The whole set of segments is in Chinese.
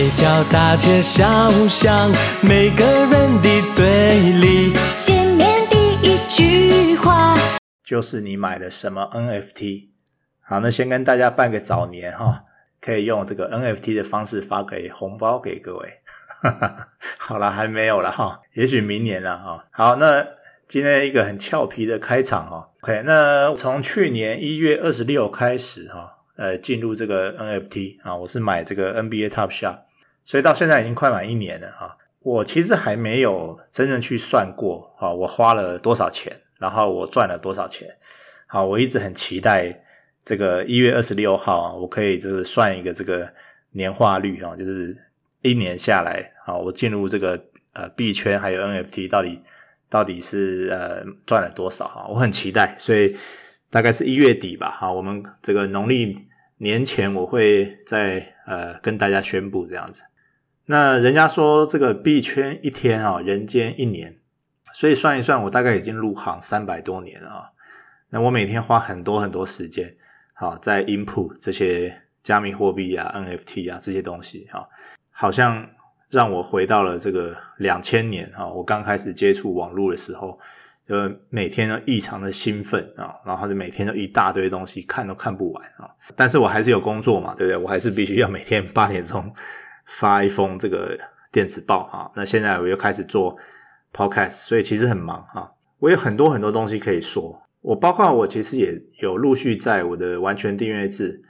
每条大街小巷，每个人的嘴里，见面第一句话就是你买了什么 NFT。好，那先跟大家拜个早年哈，可以用这个 NFT 的方式发给红包给各位。好了，还没有了哈，也许明年了哈。好，那今天一个很俏皮的开场哈。OK，那从去年一月二十六开始哈。呃，进入这个 NFT 啊，我是买这个 NBA Top Shot，所以到现在已经快满一年了哈。我其实还没有真正去算过啊，我花了多少钱，然后我赚了多少钱。好，我一直很期待这个一月二十六号啊，我可以就是算一个这个年化率啊，就是一年下来啊，我进入这个呃币圈还有 NFT 到底到底是呃赚了多少哈，我很期待，所以大概是一月底吧，哈，我们这个农历。年前我会再呃跟大家宣布这样子。那人家说这个币圈一天啊，人间一年，所以算一算，我大概已经入行三百多年了啊。那我每天花很多很多时间，好在 input 这些加密货币啊、NFT 啊这些东西哈，好像让我回到了这个两千年啊，我刚开始接触网络的时候。就每天都异常的兴奋啊，然后就每天都一大堆东西看都看不完啊。但是我还是有工作嘛，对不对？我还是必须要每天八点钟发一封这个电子报啊。那现在我又开始做 podcast，所以其实很忙啊。我有很多很多东西可以说，我包括我其实也有陆续在我的完全订阅制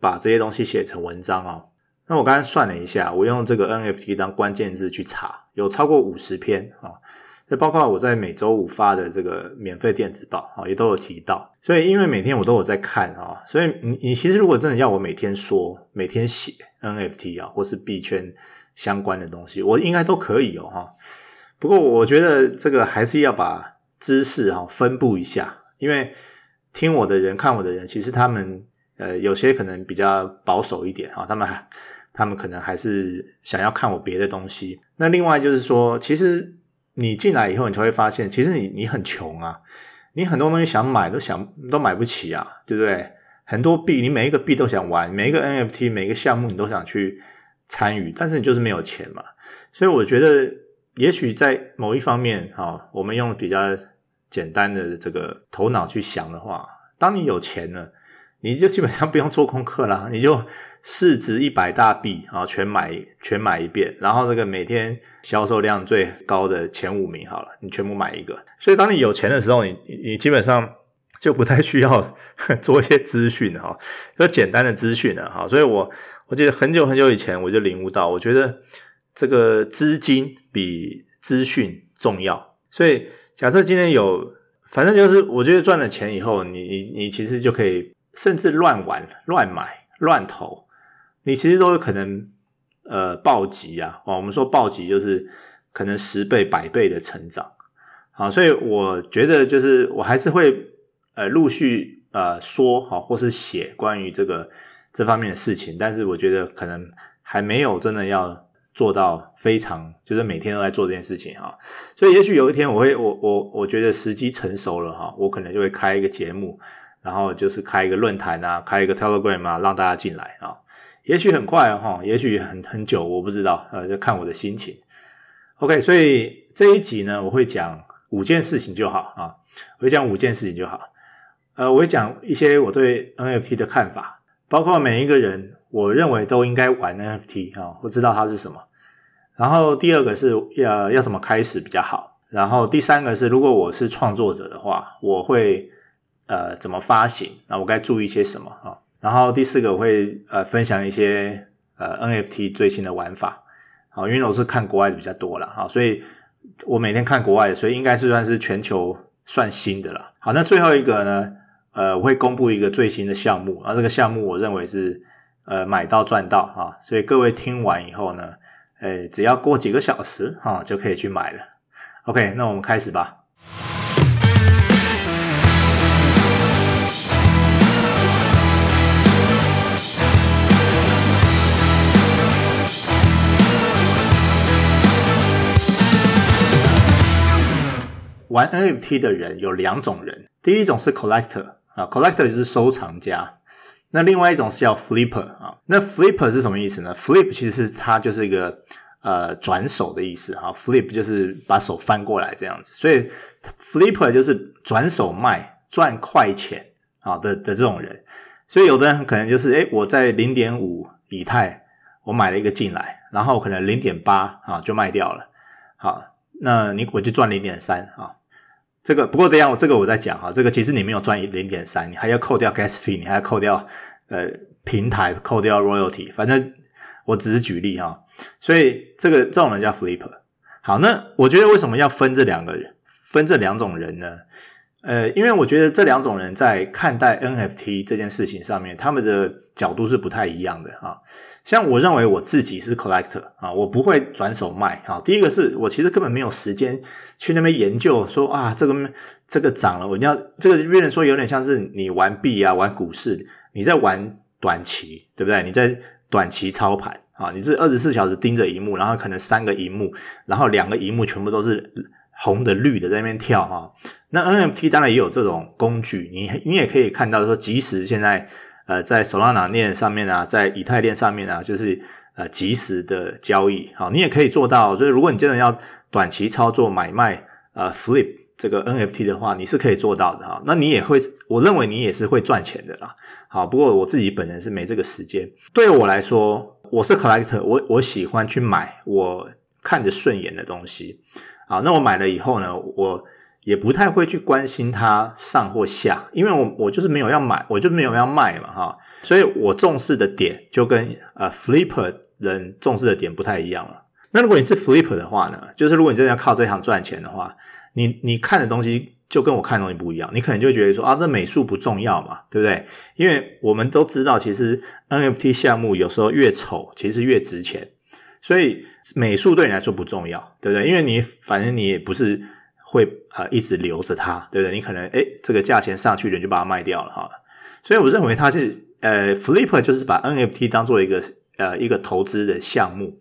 把这些东西写成文章啊。那我刚才算了一下，我用这个 NFT 当关键字去查，有超过五十篇啊。这包括我在每周五发的这个免费电子报啊，也都有提到。所以因为每天我都有在看啊，所以你你其实如果真的要我每天说、每天写 NFT 啊，或是币圈相关的东西，我应该都可以哦哈。不过我觉得这个还是要把知识哈分布一下，因为听我的人、看我的人，其实他们呃有些可能比较保守一点啊，他们他们可能还是想要看我别的东西。那另外就是说，其实。你进来以后，你就会发现，其实你你很穷啊，你很多东西想买都想都买不起啊，对不对？很多币，你每一个币都想玩，每一个 NFT，每一个项目你都想去参与，但是你就是没有钱嘛。所以我觉得，也许在某一方面，哈，我们用比较简单的这个头脑去想的话，当你有钱了，你就基本上不用做功课啦，你就。市值一百大币啊，全买全买一遍，然后这个每天销售量最高的前五名好了，你全部买一个。所以当你有钱的时候，你你基本上就不太需要 做一些资讯哈，就简单的资讯了哈。所以我我记得很久很久以前我就领悟到，我觉得这个资金比资讯重要。所以假设今天有，反正就是我觉得赚了钱以后，你你你其实就可以甚至乱玩、乱买、乱投。你其实都有可能，呃，暴击啊！哦，我们说暴击就是可能十倍、百倍的成长，啊，所以我觉得就是我还是会呃陆续呃说哈，或是写关于这个这方面的事情，但是我觉得可能还没有真的要做到非常，就是每天都在做这件事情哈。所以也许有一天我会，我我我觉得时机成熟了哈，我可能就会开一个节目，然后就是开一个论坛啊，开一个 Telegram 啊，让大家进来啊。也许很快哈，也许很很久，我不知道，呃，就看我的心情。OK，所以这一集呢，我会讲五件事情就好啊，我会讲五件事情就好。呃，我会讲一些我对 NFT 的看法，包括每一个人，我认为都应该玩 NFT 啊，我知道它是什么。然后第二个是要要怎么开始比较好。然后第三个是，如果我是创作者的话，我会呃怎么发行？那我该注意些什么啊？然后第四个我会呃分享一些呃 NFT 最新的玩法，好，因为我是看国外的比较多了哈，所以我每天看国外的，所以应该是算是全球算新的了。好，那最后一个呢，呃，我会公布一个最新的项目，然后这个项目我认为是呃买到赚到哈，所以各位听完以后呢，诶，只要过几个小时哈就可以去买了。OK，那我们开始吧。玩 NFT 的人有两种人，第一种是 collector 啊，collector 就是收藏家，那另外一种是叫 flipper 啊。那 flipper 是什么意思呢？flip 其实是它就是一个呃转手的意思哈。flip 就是把手翻过来这样子，所以 flipper 就是转手卖赚快钱啊的的这种人。所以有的人可能就是诶，我在零点五以太我买了一个进来，然后可能零点八啊就卖掉了。好，那你我就赚零点三啊。这个不过这样，这个我在讲哈，这个其实你没有赚零点三，你还要扣掉 gas fee，你还要扣掉呃平台，扣掉 royalty，反正我只是举例哈。所以这个这种人叫 flipper。好，那我觉得为什么要分这两个人，分这两种人呢？呃，因为我觉得这两种人在看待 NFT 这件事情上面，他们的角度是不太一样的啊。像我认为我自己是 collector 啊，我不会转手卖啊。第一个是我其实根本没有时间去那边研究说啊，这个这个涨了，我要这个别人说有点像是你玩币啊，玩股市，你在玩短期，对不对？你在短期操盘啊，你是二十四小时盯着萤幕，然后可能三个萤幕，然后两个萤幕全部都是红的绿的在那边跳哈。那 NFT 当然也有这种工具，你你也可以看到说，即使现在呃在 Solana 链上面啊，在以太链上面啊，就是呃即时的交易，好，你也可以做到。就是如果你真的要短期操作买卖呃 Flip 这个 NFT 的话，你是可以做到的哈。那你也会，我认为你也是会赚钱的啦。好，不过我自己本人是没这个时间。对我来说，我是 Collector，我我喜欢去买我看着顺眼的东西。好，那我买了以后呢，我。也不太会去关心它上或下，因为我我就是没有要买，我就没有要卖嘛，哈，所以我重视的点就跟呃 flipper 人重视的点不太一样了。那如果你是 flipper 的话呢，就是如果你真的要靠这行赚钱的话，你你看的东西就跟我看的东西不一样，你可能就觉得说啊，这美术不重要嘛，对不对？因为我们都知道，其实 NFT 项目有时候越丑，其实越值钱，所以美术对你来说不重要，对不对？因为你反正你也不是。会啊、一直留着它，对不对？你可能诶，这个价钱上去人，就把它卖掉了哈。所以我认为它是呃，Flipper 就是把 NFT 当做一个呃一个投资的项目，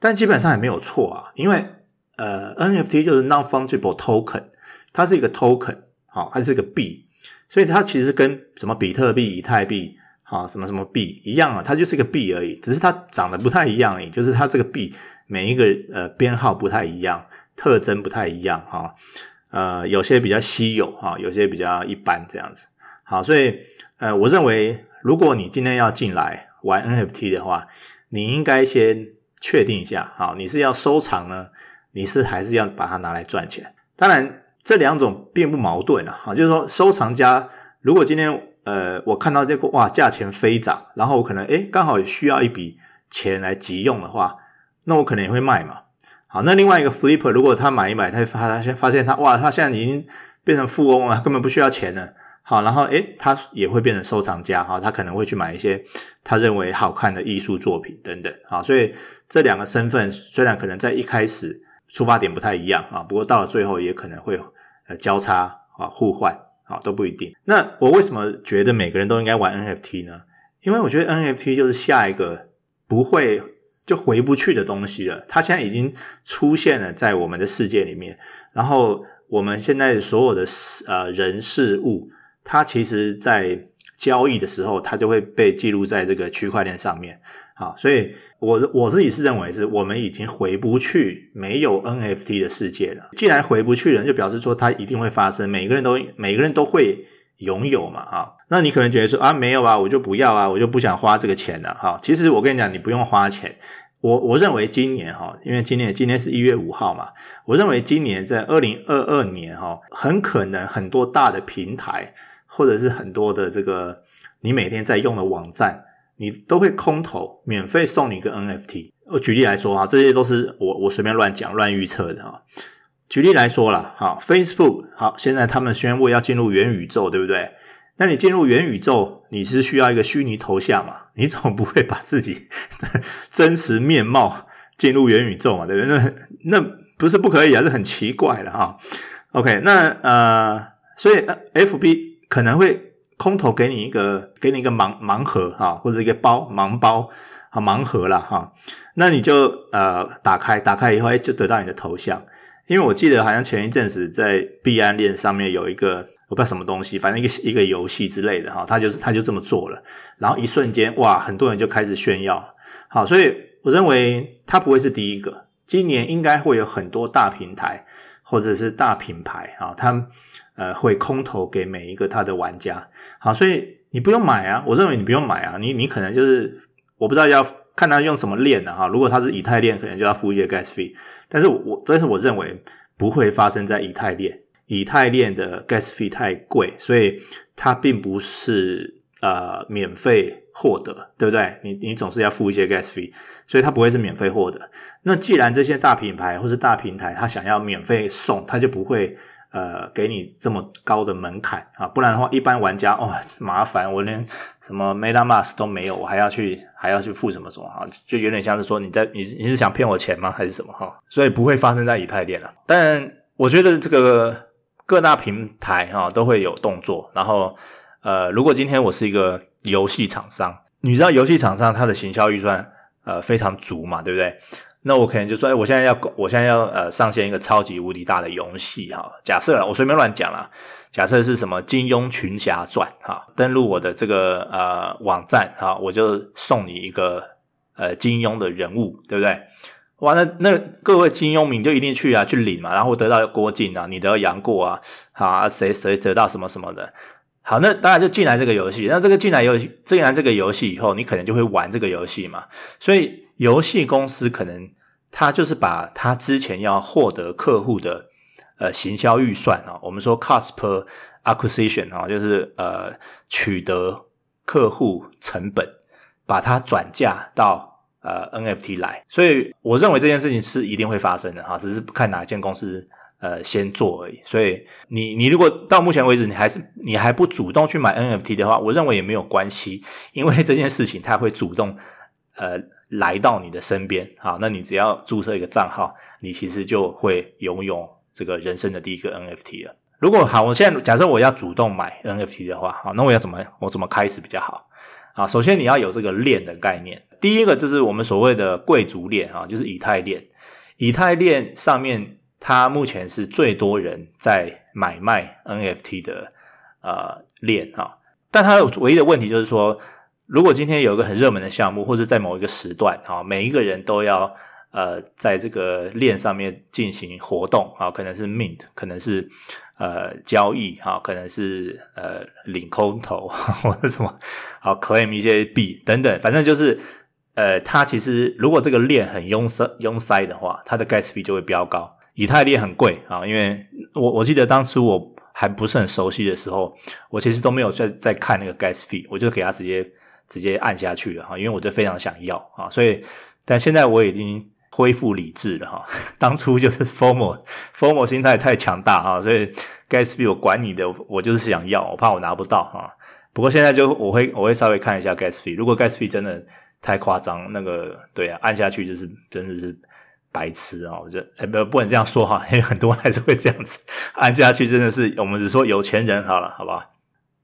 但基本上也没有错啊，因为呃，NFT 就是 Non-Fungible Token，它是一个 Token，好、哦，它是一个币，所以它其实跟什么比特币、以太币，好、什么什么币一样啊，它就是一个币而已，只是它长得不太一样而已，就是它这个币每一个呃编号不太一样。特征不太一样哈，呃，有些比较稀有哈，有些比较一般这样子。好，所以呃，我认为如果你今天要进来玩 NFT 的话，你应该先确定一下，好，你是要收藏呢，你是还是要把它拿来赚钱？当然，这两种并不矛盾啊，哈，就是说收藏家如果今天呃，我看到这个哇，价钱飞涨，然后我可能诶刚好需要一笔钱来急用的话，那我可能也会卖嘛。好，那另外一个 flipper，如果他买一买，他发现发现他哇，他现在已经变成富翁了，根本不需要钱了。好，然后诶，他也会变成收藏家哈，他可能会去买一些他认为好看的艺术作品等等。啊，所以这两个身份虽然可能在一开始出发点不太一样啊，不过到了最后也可能会呃交叉啊互换啊都不一定。那我为什么觉得每个人都应该玩 NFT 呢？因为我觉得 NFT 就是下一个不会。就回不去的东西了，它现在已经出现了在我们的世界里面。然后我们现在所有的呃人事物，它其实在交易的时候，它就会被记录在这个区块链上面。啊，所以我我自己是认为是我们已经回不去没有 NFT 的世界了。既然回不去了，就表示说它一定会发生，每个人都每个人都会拥有嘛。啊，那你可能觉得说啊，没有啊，我就不要啊，我就不想花这个钱了。哈，其实我跟你讲，你不用花钱。我我认为今年哈，因为今年今天是一月五号嘛，我认为今年在二零二二年哈，很可能很多大的平台或者是很多的这个你每天在用的网站，你都会空投免费送你一个 NFT。我举例来说哈，这些都是我我随便乱讲乱预测的哈。举例来说了哈，Facebook 好，现在他们宣布要进入元宇宙，对不对？那你进入元宇宙，你是需要一个虚拟头像嘛？你总不会把自己的 真实面貌进入元宇宙嘛？对不对？那那不是不可以啊，是很奇怪的哈。OK，那呃，所以 FB 可能会空投给你一个，给你一个盲盲盒哈，或者一个包盲包啊盲盒了哈。那你就呃打开，打开以后哎就得到你的头像。因为我记得好像前一阵子在币安链上面有一个。我不知道什么东西，反正一个一个游戏之类的哈，他就是他就这么做了，然后一瞬间哇，很多人就开始炫耀，好，所以我认为他不会是第一个，今年应该会有很多大平台或者是大品牌啊，他呃会空投给每一个他的玩家，好，所以你不用买啊，我认为你不用买啊，你你可能就是我不知道要看他用什么链的哈，如果他是以太链，可能就要付一些 gas fee，但是我但是我认为不会发生在以太链。以太链的 gas fee 太贵，所以它并不是呃免费获得，对不对？你你总是要付一些 gas fee，所以它不会是免费获得。那既然这些大品牌或是大平台，它想要免费送，它就不会呃给你这么高的门槛啊，不然的话，一般玩家哦 麻烦，我连什么 MetaMask 都没有，我还要去还要去付什么什么哈，就有点像是说你在你你是想骗我钱吗？还是什么哈？所以不会发生在以太链了。但我觉得这个。各大平台哈都会有动作，然后呃，如果今天我是一个游戏厂商，你知道游戏厂商它的行销预算呃非常足嘛，对不对？那我可能就说，哎，我现在要我现在要呃上线一个超级无敌大的游戏哈，假设我随便乱讲啦，假设是什么《金庸群侠传》哈，登录我的这个呃网站哈，我就送你一个呃金庸的人物，对不对？哇，那那各位金庸迷就一定去啊，去领嘛，然后得到郭靖啊，你得到杨过啊，啊，谁谁得到什么什么的，好，那大家就进来这个游戏，那这个进来游戏进来这个游戏以后，你可能就会玩这个游戏嘛，所以游戏公司可能他就是把他之前要获得客户的呃行销预算啊，我们说 cost per acquisition 啊，就是呃取得客户成本，把它转嫁到。呃，NFT 来，所以我认为这件事情是一定会发生的哈，只是看哪间公司呃先做而已。所以你你如果到目前为止你还是你还不主动去买 NFT 的话，我认为也没有关系，因为这件事情它会主动呃来到你的身边。好，那你只要注册一个账号，你其实就会拥有这个人生的第一个 NFT 了。如果好，我现在假设我要主动买 NFT 的话，好，那我要怎么我怎么开始比较好？啊，首先你要有这个链的概念。第一个就是我们所谓的贵族链啊，就是以太链。以太链上面，它目前是最多人在买卖 NFT 的呃链啊。但它唯一的问题就是说，如果今天有一个很热门的项目，或者在某一个时段啊，每一个人都要呃在这个链上面进行活动啊，可能是 mint，可能是。呃，交易哈，可能是呃领空投 或者什么，好 claim 一些币等等，反正就是呃，它其实如果这个链很拥塞拥塞的话，它的 gas fee 就会飙高。以太链很贵啊，因为我我记得当初我还不是很熟悉的时候，我其实都没有在在看那个 gas fee，我就给它直接直接按下去了哈，因为我就非常想要啊，所以但现在我已经。恢复理智了哈，当初就是 FOMO，FOMO 心态太强大啊，所以 gas fee 我管你的，我就是想要，我怕我拿不到哈。不过现在就我会我会稍微看一下 gas fee，如果 gas fee 真的太夸张，那个对啊，按下去就是真的是白痴啊，我觉得哎不不能这样说哈，因为很多人还是会这样子按下去，真的是我们只说有钱人好了，好不好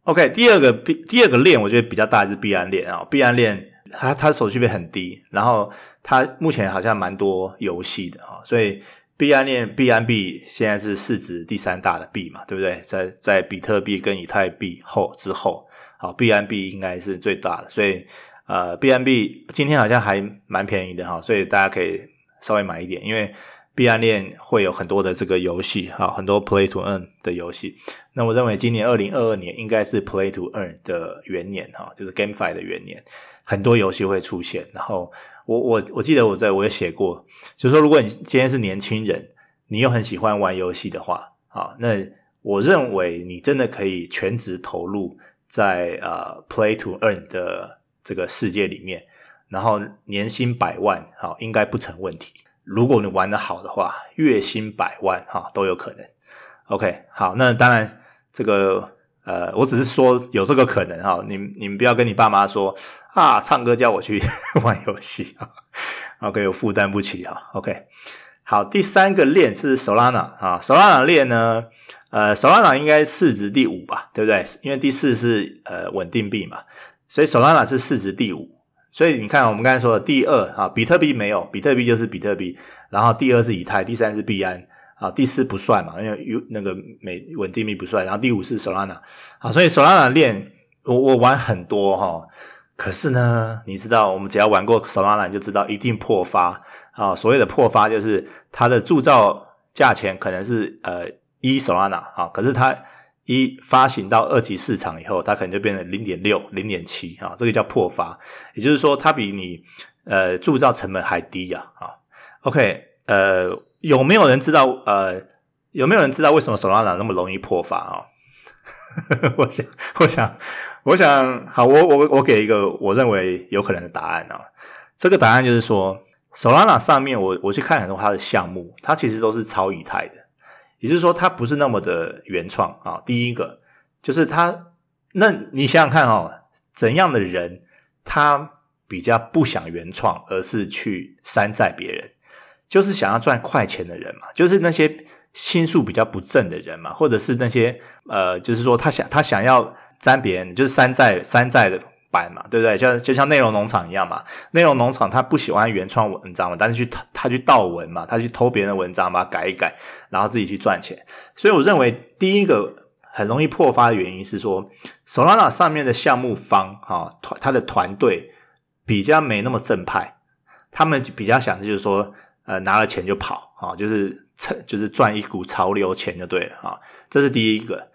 ？OK，第二个第二个链我觉得比较大的是币安链啊，币安链。它它手续费很低，然后它目前好像蛮多游戏的哈，所以币安链币安币现在是市值第三大的币嘛，对不对？在在比特币跟以太币后之后，好，币安币应该是最大的，所以呃，币安币今天好像还蛮便宜的哈，所以大家可以稍微买一点，因为币安链会有很多的这个游戏哈，很多 Play to Earn 的游戏。那我认为今年二零二二年应该是 Play to Earn 的元年哈，就是 GameFi 的元年。很多游戏会出现，然后我我我记得我在我也写过，就是说如果你今天是年轻人，你又很喜欢玩游戏的话，啊，那我认为你真的可以全职投入在呃 Play to Earn 的这个世界里面，然后年薪百万，好，应该不成问题。如果你玩得好的话，月薪百万，哈，都有可能。OK，好，那当然这个。呃，我只是说有这个可能哈，你你们不要跟你爸妈说啊，唱歌叫我去 玩游戏啊，OK，我负担不起啊，OK，好，第三个链是 Solana 啊，Solana 链呢，呃，Solana 应该市值第五吧，对不对？因为第四是呃稳定币嘛，所以 Solana 是市值第五，所以你看我们刚才说的第二啊，比特币没有，比特币就是比特币，然后第二是以太，第三是币安。啊，第四不算嘛，因为有那个美稳定币不算，然后第五是 Solana，啊，所以 Solana 链我我玩很多哈，可是呢，你知道我们只要玩过 Solana 你就知道一定破发啊，所谓的破发就是它的铸造价钱可能是呃一 Solana 啊，可是它一发行到二级市场以后，它可能就变成零点六、零点七啊，这个叫破发，也就是说它比你呃铸造成本还低呀啊，OK 呃。有没有人知道？呃，有没有人知道为什么 Solana 那么容易破发啊、哦？我想，我想，我想，好，我我我给一个我认为有可能的答案啊。这个答案就是说，Solana 上面我我去看很多它的项目，它其实都是超以太的，也就是说它不是那么的原创啊。第一个就是它，那你想想看哦，怎样的人他比较不想原创，而是去山寨别人？就是想要赚快钱的人嘛，就是那些心术比较不正的人嘛，或者是那些呃，就是说他想他想要沾别人，就是山寨山寨的嘛，对不对？像就像内容农场一样嘛，内容农场他不喜欢原创文章嘛，但是去他去盗文嘛，他去偷别人的文章把它改一改，然后自己去赚钱。所以我认为第一个很容易破发的原因是说，Solana 上面的项目方哈团他的团队比较没那么正派，他们比较想的就是说。呃，拿了钱就跑啊，就是趁就是赚一股潮流钱就对了啊，这是第一个。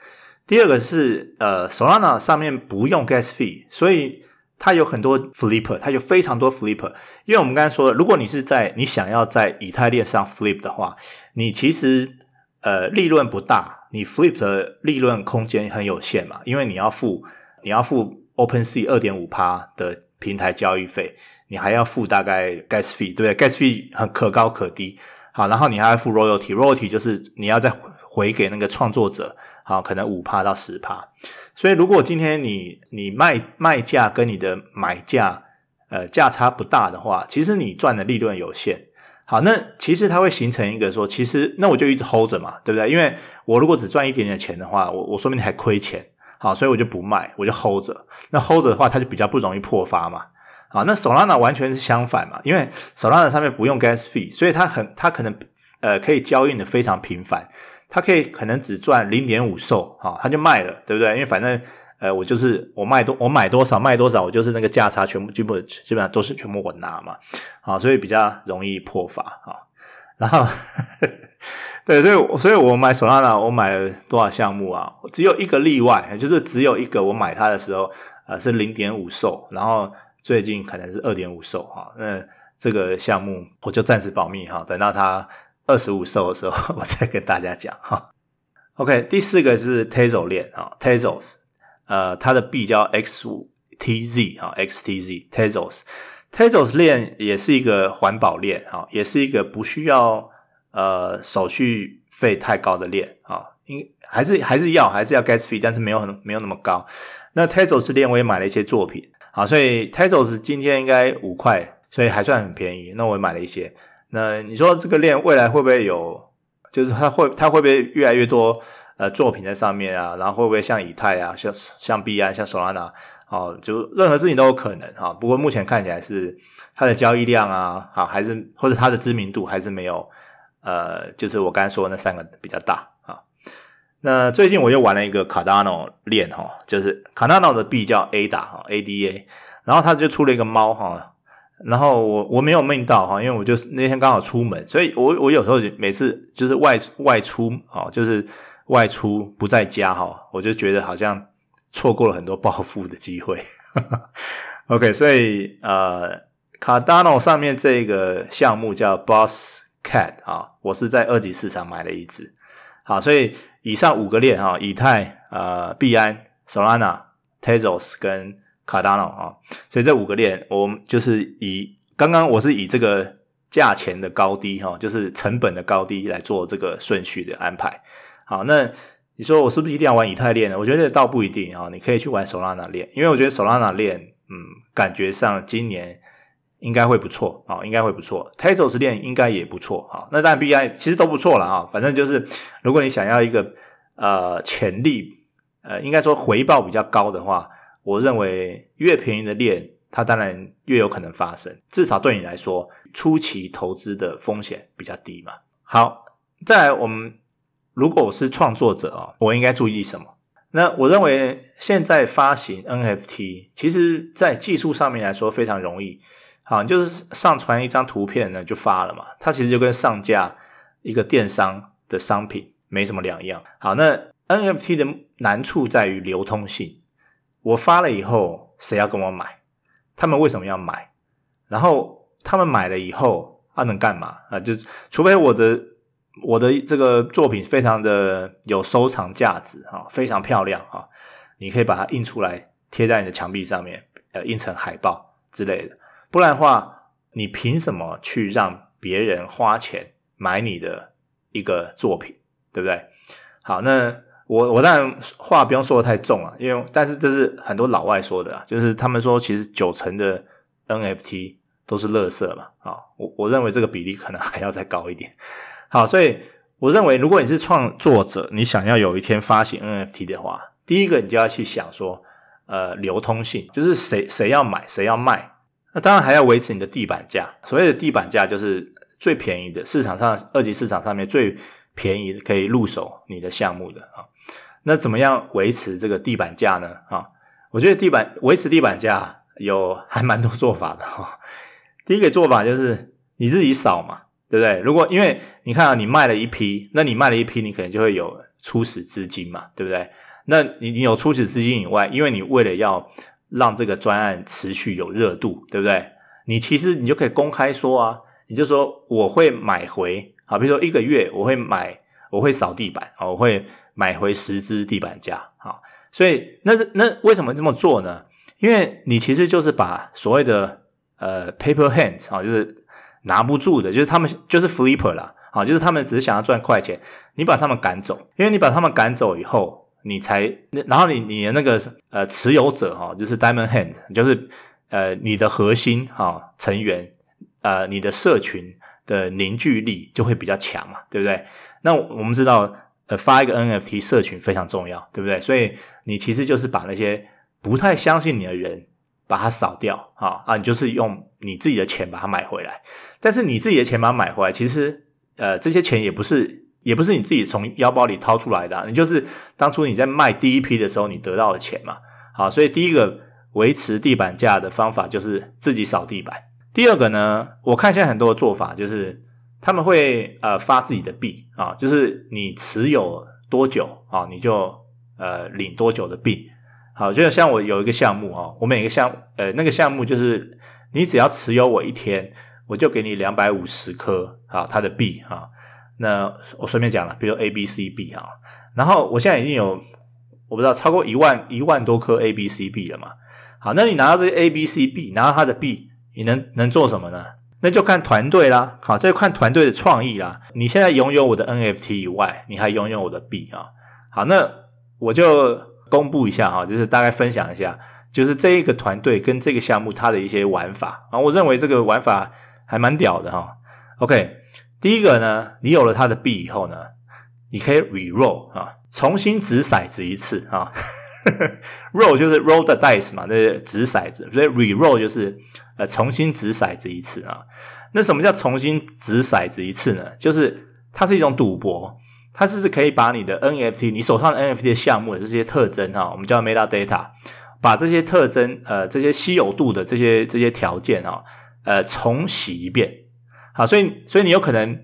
第二个是呃，Solana 上面不用 gas fee，所以它有很多 flipper，它有非常多 flipper。因为我们刚才说了，如果你是在你想要在以太链上 flip 的话，你其实呃利润不大，你 flip 的利润空间很有限嘛，因为你要付你要付 OpenSea 二点五趴的平台交易费。你还要付大概 gas fee，对不对？gas fee 很可高可低，好，然后你还要付 royalty，royalty 就是你要再回给那个创作者，啊，可能五趴到十趴。所以如果今天你你卖卖价跟你的买价呃价差不大的话，其实你赚的利润有限。好，那其实它会形成一个说，其实那我就一直 hold 着嘛，对不对？因为我如果只赚一点点钱的话，我我说明你还亏钱，好，所以我就不卖，我就 hold 着。那 hold 着的话，它就比较不容易破发嘛。好，那 Solana 完全是相反嘛，因为 Solana 上面不用 gas fee，所以它很它可能呃可以交易的非常频繁，它可以可能只赚零点五售啊，他，就卖了，对不对？因为反正呃我就是我卖多我买多少卖多少，我就是那个价差全部基本基本上都是全部我拿嘛，啊，所以比较容易破发啊。然后 对，所以所以我买 Solana 我买了多少项目啊？只有一个例外，就是只有一个我买它的时候呃是零点五售然后。最近可能是二点五售，那这个项目我就暂时保密哈，等到它二十五 SOL 的时候，我再跟大家讲哈。OK，第四个是 Tazo 链啊，Tezos，呃，它的币叫 XTZ 啊，XTZ Tezos，Tezos 链也是一个环保链啊，也是一个不需要呃手续费太高的链啊，应还是还是要还是要 gas fee，但是没有很没有那么高。那 Tezos 链我也买了一些作品。啊，所以 Tezos 今天应该五块，所以还算很便宜。那我也买了一些。那你说这个链未来会不会有？就是它会它会不会越来越多呃作品在上面啊？然后会不会像以太啊，像像币安、像 Solana 哦，就任何事情都有可能哈。不过目前看起来是它的交易量啊，啊还是或者它的知名度还是没有呃，就是我刚才说的那三个比较大啊。那最近我又玩了一个 Cardano 链哈，就是 Cardano 的币叫 ADA 哈，ADA，然后它就出了一个猫哈，然后我我没有命到哈，因为我就是那天刚好出门，所以我我有时候每次就是外外出啊，就是外出不在家哈，我就觉得好像错过了很多暴富的机会。OK，所以呃，Cardano 上面这个项目叫 Boss Cat 啊，我是在二级市场买了一只。好，所以以上五个链哈，以太、呃、币安、Solana、Tezos 跟 Cardano 啊，所以这五个链，我就是以刚刚我是以这个价钱的高低哈，就是成本的高低来做这个顺序的安排。好，那你说我是不是一定要玩以太链呢？我觉得倒不一定啊，你可以去玩 Solana 链，因为我觉得 Solana 链，嗯，感觉上今年。应该会不错啊，应该会不错。Tezos 链应该也不错啊。那当然 BI 其实都不错了啊。反正就是，如果你想要一个呃潜力呃，应该说回报比较高的话，我认为越便宜的链，它当然越有可能发生。至少对你来说，初期投资的风险比较低嘛。好，再来，我们如果我是创作者啊，我应该注意什么？那我认为现在发行 NFT，其实在技术上面来说非常容易，好，就是上传一张图片呢就发了嘛，它其实就跟上架一个电商的商品没什么两样。好，那 NFT 的难处在于流通性，我发了以后谁要跟我买？他们为什么要买？然后他们买了以后，他、能干嘛啊？就除非我的我的这个作品非常的有收藏价值啊，非常漂亮啊，你可以把它印出来贴在你的墙壁上面，呃，印成海报之类的。不然的话，你凭什么去让别人花钱买你的一个作品，对不对？好，那我我当然话不用说的太重啊，因为但是这是很多老外说的啊，就是他们说其实九成的 NFT。都是垃圾嘛，啊，我我认为这个比例可能还要再高一点。好，所以我认为，如果你是创作者，你想要有一天发行 NFT 的话，第一个你就要去想说，呃，流通性，就是谁谁要买，谁要卖。那当然还要维持你的地板价。所谓的地板价就是最便宜的市场上二级市场上面最便宜可以入手你的项目的啊。那怎么样维持这个地板价呢？啊，我觉得地板维持地板价有还蛮多做法的哈。第一个做法就是你自己扫嘛，对不对？如果因为你看啊，你卖了一批，那你卖了一批，你可能就会有初始资金嘛，对不对？那你你有初始资金以外，因为你为了要让这个专案持续有热度，对不对？你其实你就可以公开说啊，你就说我会买回，啊，比如说一个月我会买，我会扫地板啊，我会买回十支地板价，好，所以那那为什么这么做呢？因为你其实就是把所谓的呃，paper hands 啊，就是拿不住的，就是他们就是 flipper 啦，啊，就是他们只是想要赚快钱，你把他们赶走，因为你把他们赶走以后，你才，然后你你的那个呃持有者哈，就是 diamond hand，就是呃你的核心哈成员，呃你的社群的凝聚力就会比较强嘛，对不对？那我们知道，发一个 NFT 社群非常重要，对不对？所以你其实就是把那些不太相信你的人。把它扫掉啊啊！你就是用你自己的钱把它买回来，但是你自己的钱把它买回来，其实呃这些钱也不是也不是你自己从腰包里掏出来的，你就是当初你在卖第一批的时候你得到的钱嘛。好，所以第一个维持地板价的方法就是自己扫地板。第二个呢，我看现在很多的做法就是他们会呃发自己的币啊，就是你持有多久啊，你就呃领多久的币。好，就像我有一个项目哈，我每个项呃那个项目就是你只要持有我一天，我就给你两百五十颗啊它的币哈。那我顺便讲了，比如 A B C 币哈，然后我现在已经有我不知道超过一万一万多颗 A B C 币了嘛。好，那你拿到这些 A B C 币，拿到它的币，你能能做什么呢？那就看团队啦，好，这就看团队的创意啦。你现在拥有我的 NFT 以外，你还拥有我的币啊。好，那我就。公布一下哈，就是大概分享一下，就是这一个团队跟这个项目它的一些玩法啊，我认为这个玩法还蛮屌的哈。OK，第一个呢，你有了它的币以后呢，你可以 re-roll 啊，重新掷骰子一次啊。roll 就是 roll the dice 嘛，那掷骰子，所以 re-roll 就是呃重新掷骰子一次啊。那什么叫重新掷骰子一次呢？就是它是一种赌博。它是可以把你的 NFT，你手上的 NFT 的项目的这些特征哈，我们叫 metadata，把这些特征呃这些稀有度的这些这些条件哈，呃重洗一遍。好，所以所以你有可能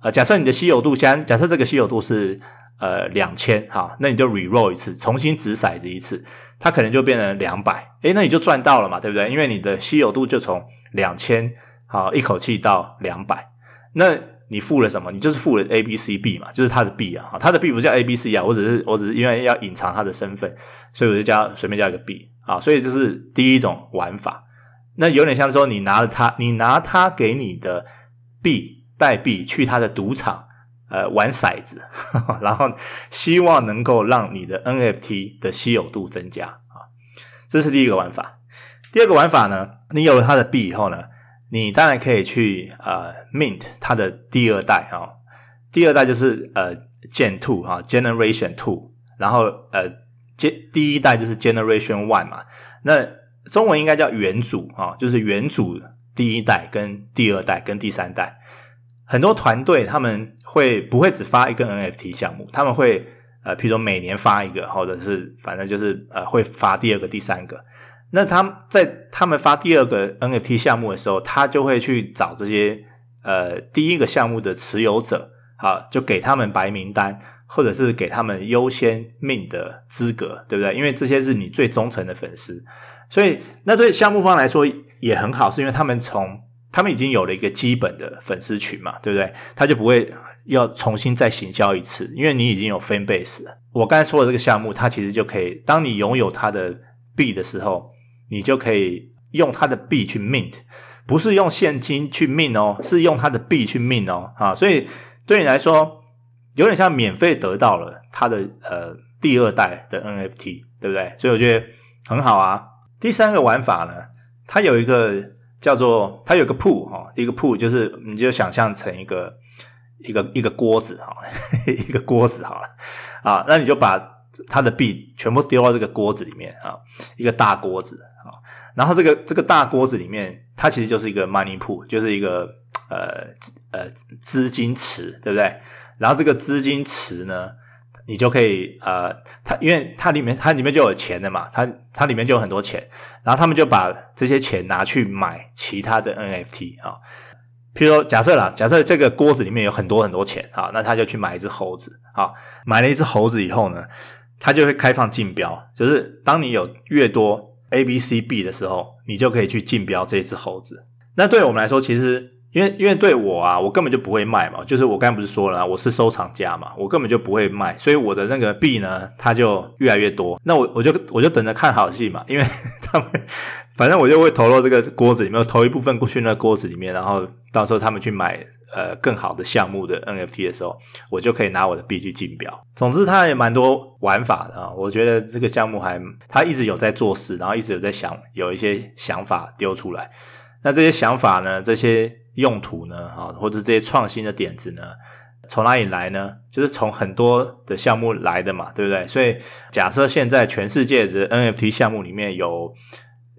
呃假设你的稀有度先假设这个稀有度是呃两千哈，那你就 re-roll 一次，重新掷骰子一次，它可能就变成两百，诶，那你就赚到了嘛，对不对？因为你的稀有度就从两千好一口气到两百，那。你付了什么？你就是付了 A B C B 嘛，就是他的币啊，他的币不叫 A B C 啊，我只是我只是因为要隐藏他的身份，所以我就加随便加一个币啊，所以这是第一种玩法。那有点像说你拿了他，你拿他给你的币代币去他的赌场呃玩骰子呵呵，然后希望能够让你的 N F T 的稀有度增加啊，这是第一个玩法。第二个玩法呢，你有了它的币以后呢？你当然可以去呃 mint 它的第二代啊、哦，第二代就是呃 Gen Two 哈 Generation Two，然后呃第第一代就是 Generation One 嘛，那中文应该叫元祖啊、哦，就是元祖第一代跟第二代跟第三代。很多团队他们会不会只发一个 NFT 项目？他们会呃，譬如说每年发一个，或者是反正就是呃，会发第二个、第三个。那他在他们发第二个 NFT 项目的时候，他就会去找这些呃第一个项目的持有者，好，就给他们白名单，或者是给他们优先命的资格，对不对？因为这些是你最忠诚的粉丝，所以那对项目方来说也很好，是因为他们从他们已经有了一个基本的粉丝群嘛，对不对？他就不会要重新再行销一次，因为你已经有 fan base 了。我刚才说的这个项目，它其实就可以，当你拥有它的币的时候，你就可以用它的币去 mint，不是用现金去 mint 哦，是用它的币去 mint 哦，啊，所以对你来说，有点像免费得到了它的呃第二代的 NFT，对不对？所以我觉得很好啊。第三个玩法呢，它有一个。叫做它有个铺哈，一个铺就是你就想象成一个一个一个锅子哈，一个锅子好了 啊，那你就把它的币全部丢到这个锅子里面啊，一个大锅子啊，然后这个这个大锅子里面，它其实就是一个 money pool，就是一个呃呃资金池，对不对？然后这个资金池呢，你就可以呃，它因为它里面它里面就有钱的嘛，它它里面就有很多钱，然后他们就把这些钱拿去买其他的 NFT 啊，譬如说假设啦，假设这个锅子里面有很多很多钱啊，那他就去买一只猴子啊，买了一只猴子以后呢，他就会开放竞标，就是当你有越多 A、B、C、币的时候，你就可以去竞标这只猴子。那对我们来说，其实。因为因为对我啊，我根本就不会卖嘛，就是我刚才不是说了，我是收藏家嘛，我根本就不会卖，所以我的那个币呢，它就越来越多。那我我就我就等着看好戏嘛，因为 他们反正我就会投入这个锅子里面，投一部分过去那锅子里面，然后到时候他们去买呃更好的项目的 NFT 的时候，我就可以拿我的币去竞标。总之，它也蛮多玩法的啊，我觉得这个项目还它一直有在做事，然后一直有在想有一些想法丢出来。那这些想法呢，这些。用途呢？啊，或者这些创新的点子呢，从哪里来呢？就是从很多的项目来的嘛，对不对？所以假设现在全世界的 NFT 项目里面有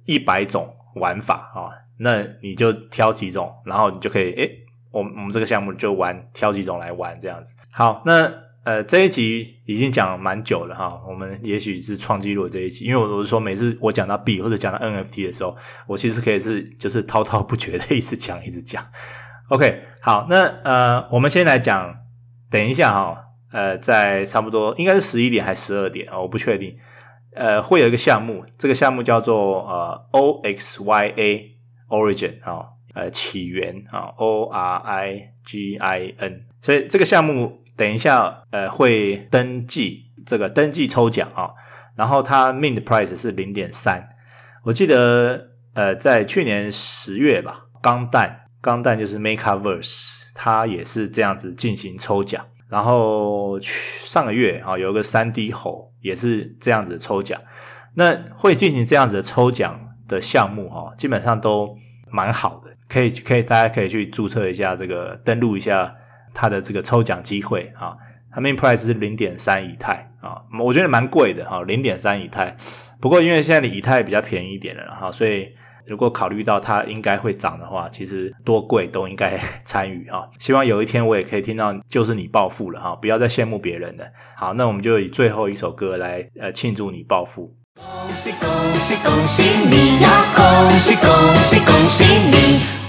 一百种玩法啊，那你就挑几种，然后你就可以，诶，我们我们这个项目就玩挑几种来玩这样子。好，那。呃，这一集已经讲蛮久了哈，我们也许是创纪录这一集，因为我我是说每次我讲到币或者讲到 NFT 的时候，我其实可以是就是滔滔不绝的一直讲一直讲。OK，好，那呃，我们先来讲，等一下哈，呃，在差不多应该是十一点还是十二点啊，我不确定。呃，会有一个项目，这个项目叫做呃 OXYA Origin 啊，呃起源啊 O R I G I N，所以这个项目。等一下，呃，会登记这个登记抽奖啊，然后它 mint price 是零点三，我记得呃，在去年十月吧，钢弹钢弹就是 MakerVerse，它也是这样子进行抽奖，然后去上个月啊，有个三 D 猴也是这样子抽奖，那会进行这样子的抽奖的项目哈，基本上都蛮好的，可以可以大家可以去注册一下这个登录一下。它的这个抽奖机会啊，它 mint price 是零点三以太啊，我觉得蛮贵的哈，零点三以太。不过因为现在的以太比较便宜一点了哈，所以如果考虑到它应该会涨的话，其实多贵都应该 参与啊。希望有一天我也可以听到就是你暴富了哈，不要再羡慕别人了。好，那我们就以最后一首歌来呃庆祝你暴富。恭喜恭喜恭喜你呀！恭喜恭喜恭喜你！